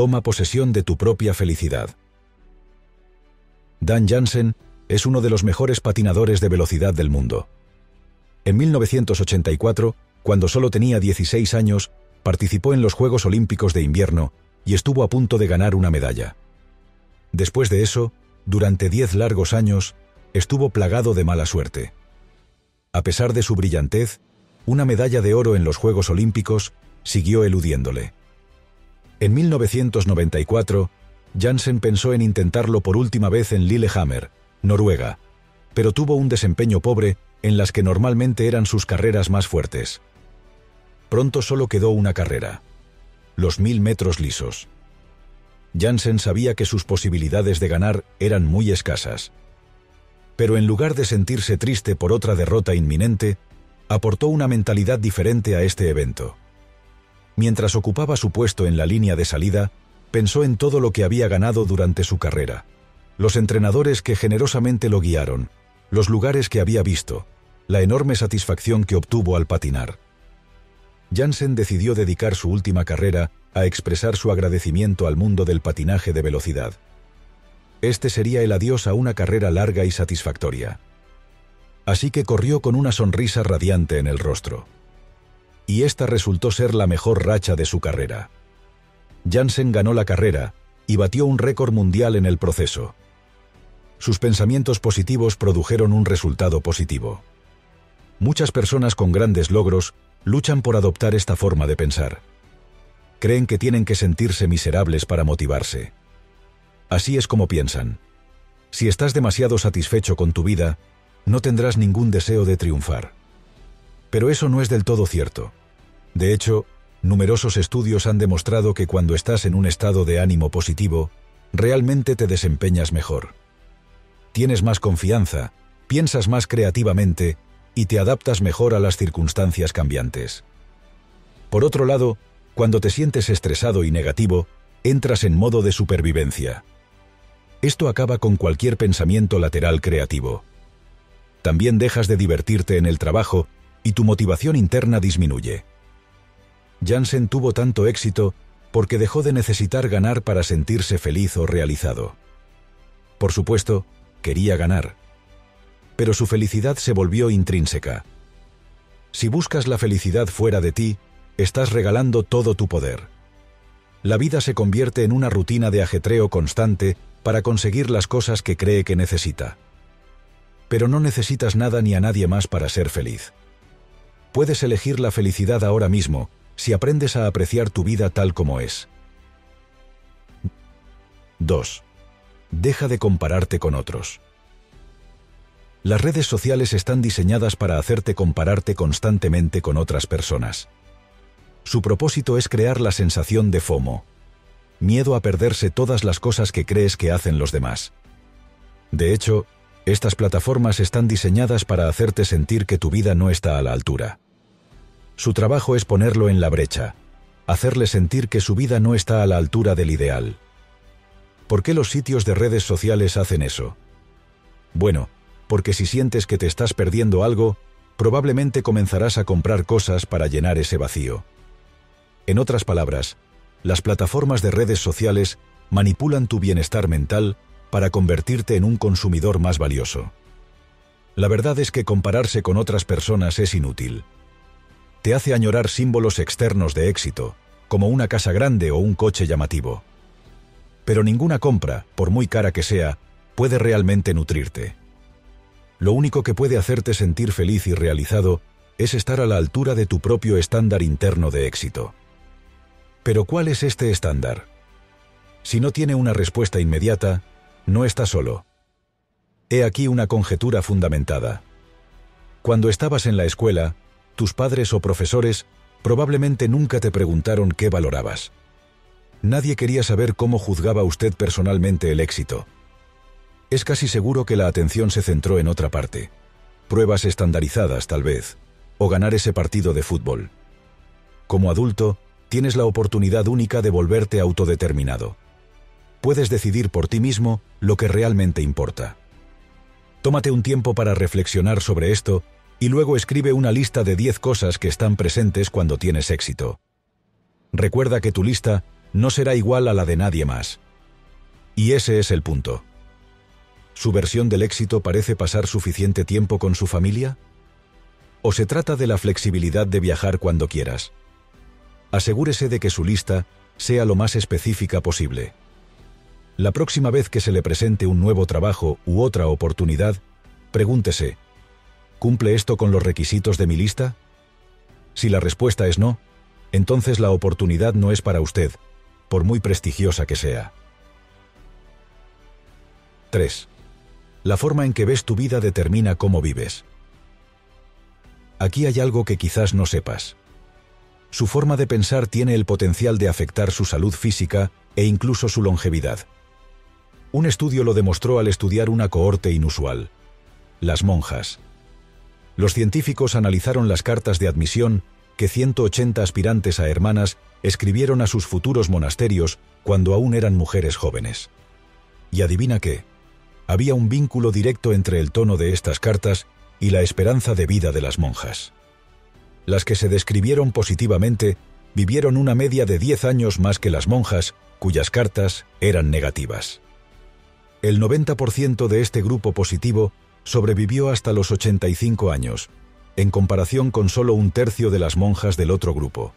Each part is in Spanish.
Toma posesión de tu propia felicidad. Dan Jansen es uno de los mejores patinadores de velocidad del mundo. En 1984, cuando solo tenía 16 años, participó en los Juegos Olímpicos de Invierno y estuvo a punto de ganar una medalla. Después de eso, durante 10 largos años, estuvo plagado de mala suerte. A pesar de su brillantez, una medalla de oro en los Juegos Olímpicos siguió eludiéndole. En 1994, Jansen pensó en intentarlo por última vez en Lillehammer, Noruega, pero tuvo un desempeño pobre en las que normalmente eran sus carreras más fuertes. Pronto solo quedó una carrera, los mil metros lisos. Jansen sabía que sus posibilidades de ganar eran muy escasas. Pero en lugar de sentirse triste por otra derrota inminente, aportó una mentalidad diferente a este evento. Mientras ocupaba su puesto en la línea de salida, pensó en todo lo que había ganado durante su carrera, los entrenadores que generosamente lo guiaron, los lugares que había visto, la enorme satisfacción que obtuvo al patinar. Jansen decidió dedicar su última carrera a expresar su agradecimiento al mundo del patinaje de velocidad. Este sería el adiós a una carrera larga y satisfactoria. Así que corrió con una sonrisa radiante en el rostro. Y esta resultó ser la mejor racha de su carrera. Jansen ganó la carrera y batió un récord mundial en el proceso. Sus pensamientos positivos produjeron un resultado positivo. Muchas personas con grandes logros luchan por adoptar esta forma de pensar. Creen que tienen que sentirse miserables para motivarse. Así es como piensan. Si estás demasiado satisfecho con tu vida, no tendrás ningún deseo de triunfar. Pero eso no es del todo cierto. De hecho, numerosos estudios han demostrado que cuando estás en un estado de ánimo positivo, realmente te desempeñas mejor tienes más confianza, piensas más creativamente y te adaptas mejor a las circunstancias cambiantes. Por otro lado, cuando te sientes estresado y negativo, entras en modo de supervivencia. Esto acaba con cualquier pensamiento lateral creativo. También dejas de divertirte en el trabajo y tu motivación interna disminuye. Jansen tuvo tanto éxito porque dejó de necesitar ganar para sentirse feliz o realizado. Por supuesto, quería ganar. Pero su felicidad se volvió intrínseca. Si buscas la felicidad fuera de ti, estás regalando todo tu poder. La vida se convierte en una rutina de ajetreo constante para conseguir las cosas que cree que necesita. Pero no necesitas nada ni a nadie más para ser feliz. Puedes elegir la felicidad ahora mismo si aprendes a apreciar tu vida tal como es. 2. Deja de compararte con otros. Las redes sociales están diseñadas para hacerte compararte constantemente con otras personas. Su propósito es crear la sensación de FOMO, miedo a perderse todas las cosas que crees que hacen los demás. De hecho, estas plataformas están diseñadas para hacerte sentir que tu vida no está a la altura. Su trabajo es ponerlo en la brecha, hacerle sentir que su vida no está a la altura del ideal. ¿Por qué los sitios de redes sociales hacen eso? Bueno, porque si sientes que te estás perdiendo algo, probablemente comenzarás a comprar cosas para llenar ese vacío. En otras palabras, las plataformas de redes sociales manipulan tu bienestar mental para convertirte en un consumidor más valioso. La verdad es que compararse con otras personas es inútil. Te hace añorar símbolos externos de éxito, como una casa grande o un coche llamativo. Pero ninguna compra, por muy cara que sea, puede realmente nutrirte. Lo único que puede hacerte sentir feliz y realizado es estar a la altura de tu propio estándar interno de éxito. Pero ¿cuál es este estándar? Si no tiene una respuesta inmediata, no está solo. He aquí una conjetura fundamentada. Cuando estabas en la escuela, tus padres o profesores probablemente nunca te preguntaron qué valorabas. Nadie quería saber cómo juzgaba usted personalmente el éxito. Es casi seguro que la atención se centró en otra parte. Pruebas estandarizadas, tal vez, o ganar ese partido de fútbol. Como adulto, tienes la oportunidad única de volverte autodeterminado. Puedes decidir por ti mismo lo que realmente importa. Tómate un tiempo para reflexionar sobre esto y luego escribe una lista de 10 cosas que están presentes cuando tienes éxito. Recuerda que tu lista no será igual a la de nadie más. Y ese es el punto. ¿Su versión del éxito parece pasar suficiente tiempo con su familia? ¿O se trata de la flexibilidad de viajar cuando quieras? Asegúrese de que su lista sea lo más específica posible. La próxima vez que se le presente un nuevo trabajo u otra oportunidad, pregúntese, ¿cumple esto con los requisitos de mi lista? Si la respuesta es no, entonces la oportunidad no es para usted, por muy prestigiosa que sea. 3. La forma en que ves tu vida determina cómo vives. Aquí hay algo que quizás no sepas. Su forma de pensar tiene el potencial de afectar su salud física e incluso su longevidad. Un estudio lo demostró al estudiar una cohorte inusual. Las monjas. Los científicos analizaron las cartas de admisión que 180 aspirantes a hermanas escribieron a sus futuros monasterios cuando aún eran mujeres jóvenes. Y adivina qué, había un vínculo directo entre el tono de estas cartas y la esperanza de vida de las monjas. Las que se describieron positivamente vivieron una media de 10 años más que las monjas, cuyas cartas eran negativas. El 90% de este grupo positivo sobrevivió hasta los 85 años, en comparación con solo un tercio de las monjas del otro grupo.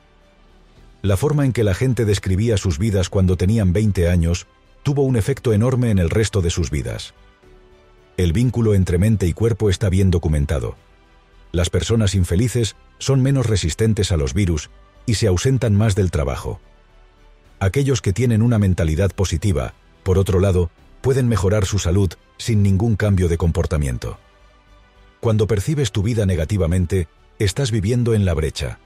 La forma en que la gente describía sus vidas cuando tenían 20 años tuvo un efecto enorme en el resto de sus vidas. El vínculo entre mente y cuerpo está bien documentado. Las personas infelices son menos resistentes a los virus y se ausentan más del trabajo. Aquellos que tienen una mentalidad positiva, por otro lado, pueden mejorar su salud sin ningún cambio de comportamiento. Cuando percibes tu vida negativamente, estás viviendo en la brecha.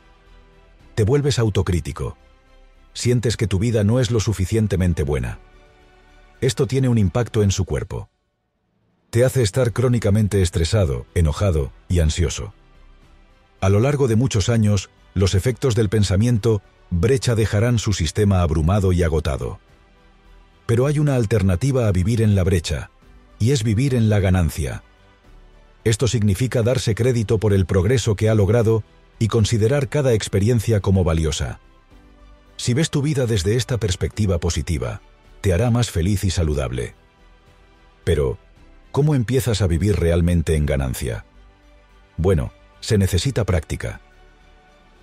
Te vuelves autocrítico. Sientes que tu vida no es lo suficientemente buena. Esto tiene un impacto en su cuerpo. Te hace estar crónicamente estresado, enojado y ansioso. A lo largo de muchos años, los efectos del pensamiento brecha dejarán su sistema abrumado y agotado. Pero hay una alternativa a vivir en la brecha, y es vivir en la ganancia. Esto significa darse crédito por el progreso que ha logrado y considerar cada experiencia como valiosa. Si ves tu vida desde esta perspectiva positiva, te hará más feliz y saludable. Pero, ¿cómo empiezas a vivir realmente en ganancia? Bueno, se necesita práctica.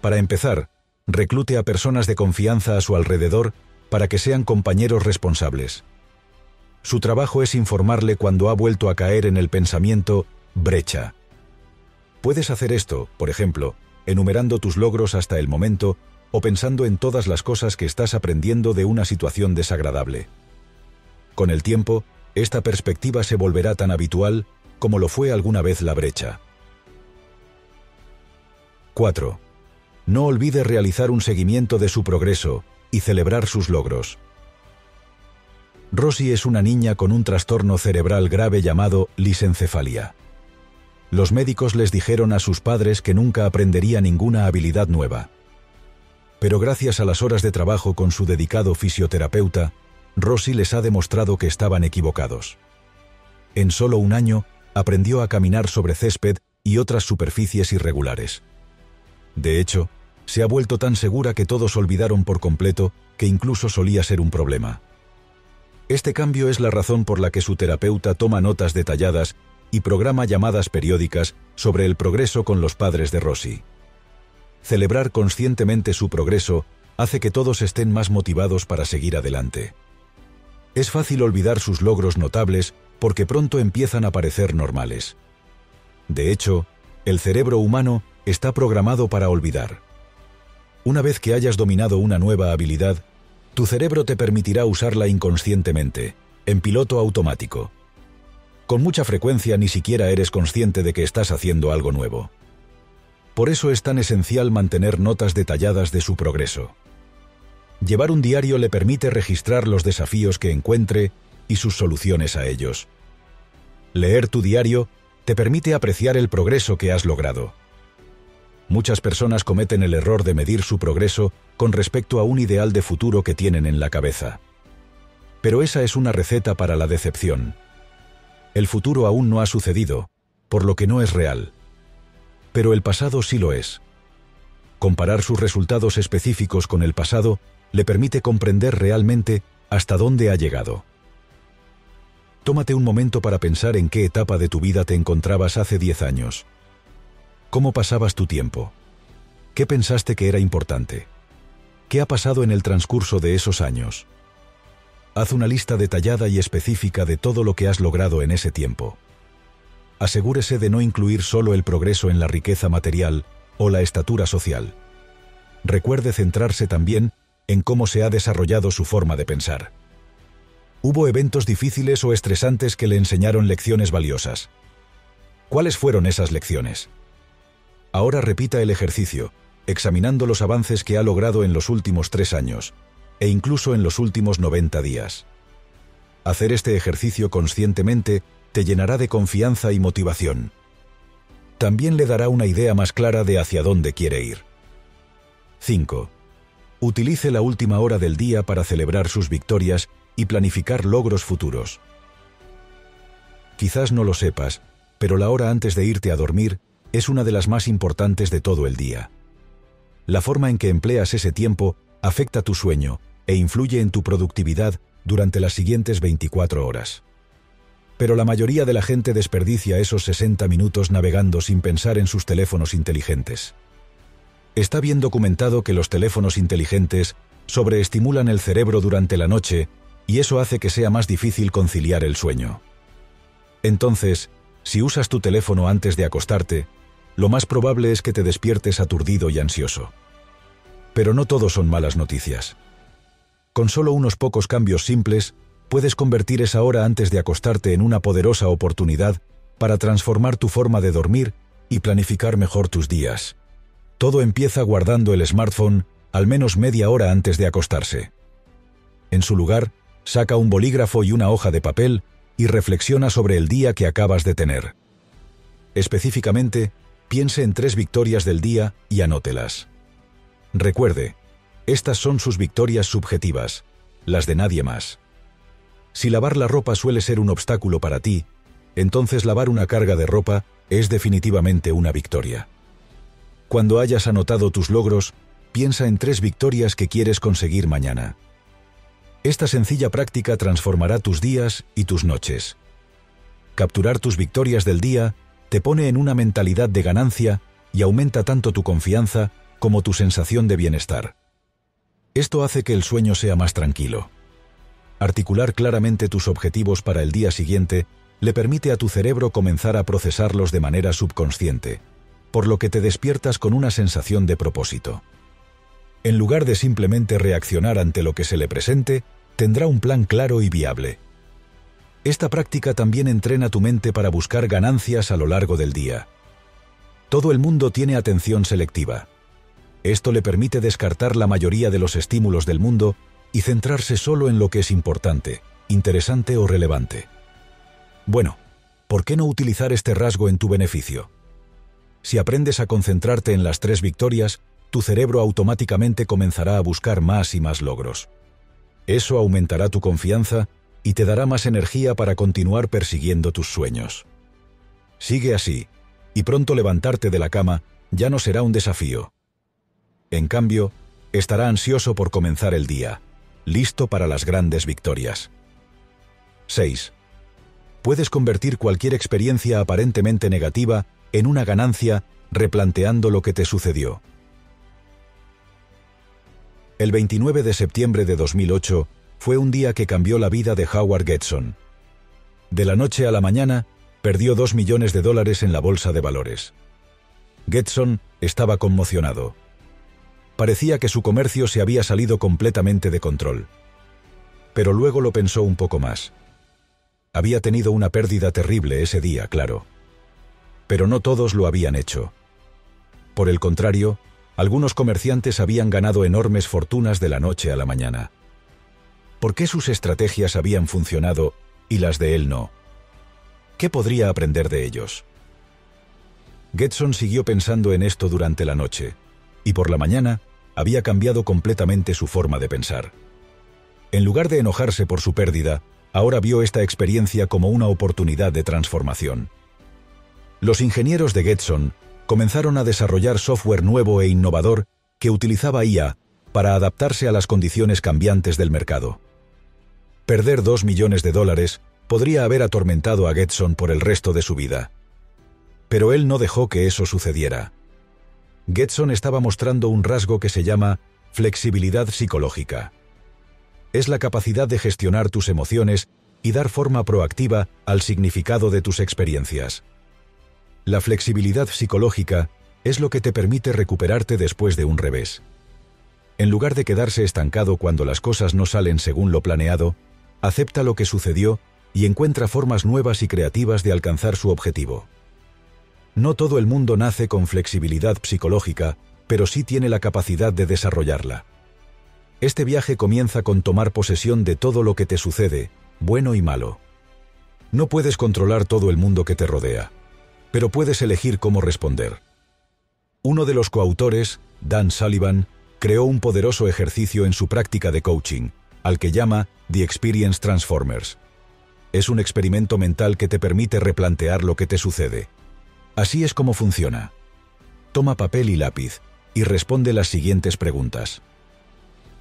Para empezar, reclute a personas de confianza a su alrededor para que sean compañeros responsables. Su trabajo es informarle cuando ha vuelto a caer en el pensamiento brecha. Puedes hacer esto, por ejemplo, enumerando tus logros hasta el momento o pensando en todas las cosas que estás aprendiendo de una situación desagradable. Con el tiempo, esta perspectiva se volverá tan habitual como lo fue alguna vez la brecha. 4. No olvide realizar un seguimiento de su progreso y celebrar sus logros. Rosy es una niña con un trastorno cerebral grave llamado lisencefalia los médicos les dijeron a sus padres que nunca aprendería ninguna habilidad nueva. Pero gracias a las horas de trabajo con su dedicado fisioterapeuta, Rosy les ha demostrado que estaban equivocados. En solo un año, aprendió a caminar sobre césped y otras superficies irregulares. De hecho, se ha vuelto tan segura que todos olvidaron por completo que incluso solía ser un problema. Este cambio es la razón por la que su terapeuta toma notas detalladas y programa llamadas periódicas sobre el progreso con los padres de Rosy. Celebrar conscientemente su progreso hace que todos estén más motivados para seguir adelante. Es fácil olvidar sus logros notables porque pronto empiezan a parecer normales. De hecho, el cerebro humano está programado para olvidar. Una vez que hayas dominado una nueva habilidad, tu cerebro te permitirá usarla inconscientemente, en piloto automático. Con mucha frecuencia ni siquiera eres consciente de que estás haciendo algo nuevo. Por eso es tan esencial mantener notas detalladas de su progreso. Llevar un diario le permite registrar los desafíos que encuentre y sus soluciones a ellos. Leer tu diario te permite apreciar el progreso que has logrado. Muchas personas cometen el error de medir su progreso con respecto a un ideal de futuro que tienen en la cabeza. Pero esa es una receta para la decepción. El futuro aún no ha sucedido, por lo que no es real. Pero el pasado sí lo es. Comparar sus resultados específicos con el pasado le permite comprender realmente hasta dónde ha llegado. Tómate un momento para pensar en qué etapa de tu vida te encontrabas hace 10 años. ¿Cómo pasabas tu tiempo? ¿Qué pensaste que era importante? ¿Qué ha pasado en el transcurso de esos años? Haz una lista detallada y específica de todo lo que has logrado en ese tiempo. Asegúrese de no incluir solo el progreso en la riqueza material o la estatura social. Recuerde centrarse también en cómo se ha desarrollado su forma de pensar. Hubo eventos difíciles o estresantes que le enseñaron lecciones valiosas. ¿Cuáles fueron esas lecciones? Ahora repita el ejercicio, examinando los avances que ha logrado en los últimos tres años, e incluso en los últimos 90 días. Hacer este ejercicio conscientemente te llenará de confianza y motivación. También le dará una idea más clara de hacia dónde quiere ir. 5. Utilice la última hora del día para celebrar sus victorias y planificar logros futuros. Quizás no lo sepas, pero la hora antes de irte a dormir es una de las más importantes de todo el día. La forma en que empleas ese tiempo afecta tu sueño e influye en tu productividad durante las siguientes 24 horas. Pero la mayoría de la gente desperdicia esos 60 minutos navegando sin pensar en sus teléfonos inteligentes. Está bien documentado que los teléfonos inteligentes sobreestimulan el cerebro durante la noche y eso hace que sea más difícil conciliar el sueño. Entonces, si usas tu teléfono antes de acostarte, lo más probable es que te despiertes aturdido y ansioso. Pero no todo son malas noticias. Con solo unos pocos cambios simples, puedes convertir esa hora antes de acostarte en una poderosa oportunidad para transformar tu forma de dormir y planificar mejor tus días. Todo empieza guardando el smartphone al menos media hora antes de acostarse. En su lugar, saca un bolígrafo y una hoja de papel y reflexiona sobre el día que acabas de tener. Específicamente, piense en tres victorias del día y anótelas. Recuerde, estas son sus victorias subjetivas, las de nadie más. Si lavar la ropa suele ser un obstáculo para ti, entonces lavar una carga de ropa es definitivamente una victoria. Cuando hayas anotado tus logros, piensa en tres victorias que quieres conseguir mañana. Esta sencilla práctica transformará tus días y tus noches. Capturar tus victorias del día te pone en una mentalidad de ganancia y aumenta tanto tu confianza como tu sensación de bienestar. Esto hace que el sueño sea más tranquilo. Articular claramente tus objetivos para el día siguiente le permite a tu cerebro comenzar a procesarlos de manera subconsciente, por lo que te despiertas con una sensación de propósito. En lugar de simplemente reaccionar ante lo que se le presente, tendrá un plan claro y viable. Esta práctica también entrena tu mente para buscar ganancias a lo largo del día. Todo el mundo tiene atención selectiva. Esto le permite descartar la mayoría de los estímulos del mundo y centrarse solo en lo que es importante, interesante o relevante. Bueno, ¿por qué no utilizar este rasgo en tu beneficio? Si aprendes a concentrarte en las tres victorias, tu cerebro automáticamente comenzará a buscar más y más logros. Eso aumentará tu confianza y te dará más energía para continuar persiguiendo tus sueños. Sigue así, y pronto levantarte de la cama ya no será un desafío, en cambio, estará ansioso por comenzar el día, listo para las grandes victorias. 6. Puedes convertir cualquier experiencia aparentemente negativa en una ganancia replanteando lo que te sucedió. El 29 de septiembre de 2008 fue un día que cambió la vida de Howard Getson. De la noche a la mañana, perdió 2 millones de dólares en la bolsa de valores. Getson estaba conmocionado parecía que su comercio se había salido completamente de control. Pero luego lo pensó un poco más. Había tenido una pérdida terrible ese día, claro. Pero no todos lo habían hecho. Por el contrario, algunos comerciantes habían ganado enormes fortunas de la noche a la mañana. ¿Por qué sus estrategias habían funcionado y las de él no? ¿Qué podría aprender de ellos? Getson siguió pensando en esto durante la noche y por la mañana había cambiado completamente su forma de pensar. En lugar de enojarse por su pérdida, ahora vio esta experiencia como una oportunidad de transformación. Los ingenieros de Getson comenzaron a desarrollar software nuevo e innovador que utilizaba IA para adaptarse a las condiciones cambiantes del mercado. Perder dos millones de dólares podría haber atormentado a Getson por el resto de su vida. Pero él no dejó que eso sucediera. Getson estaba mostrando un rasgo que se llama flexibilidad psicológica. Es la capacidad de gestionar tus emociones y dar forma proactiva al significado de tus experiencias. La flexibilidad psicológica es lo que te permite recuperarte después de un revés. En lugar de quedarse estancado cuando las cosas no salen según lo planeado, acepta lo que sucedió y encuentra formas nuevas y creativas de alcanzar su objetivo. No todo el mundo nace con flexibilidad psicológica, pero sí tiene la capacidad de desarrollarla. Este viaje comienza con tomar posesión de todo lo que te sucede, bueno y malo. No puedes controlar todo el mundo que te rodea, pero puedes elegir cómo responder. Uno de los coautores, Dan Sullivan, creó un poderoso ejercicio en su práctica de coaching, al que llama The Experience Transformers. Es un experimento mental que te permite replantear lo que te sucede. Así es como funciona. Toma papel y lápiz y responde las siguientes preguntas.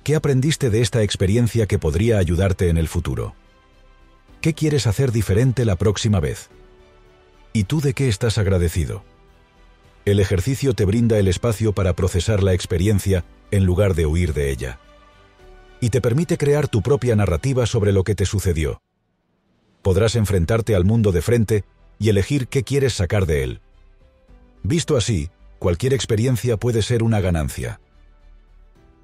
¿Qué aprendiste de esta experiencia que podría ayudarte en el futuro? ¿Qué quieres hacer diferente la próxima vez? ¿Y tú de qué estás agradecido? El ejercicio te brinda el espacio para procesar la experiencia en lugar de huir de ella. Y te permite crear tu propia narrativa sobre lo que te sucedió. Podrás enfrentarte al mundo de frente y elegir qué quieres sacar de él. Visto así, cualquier experiencia puede ser una ganancia.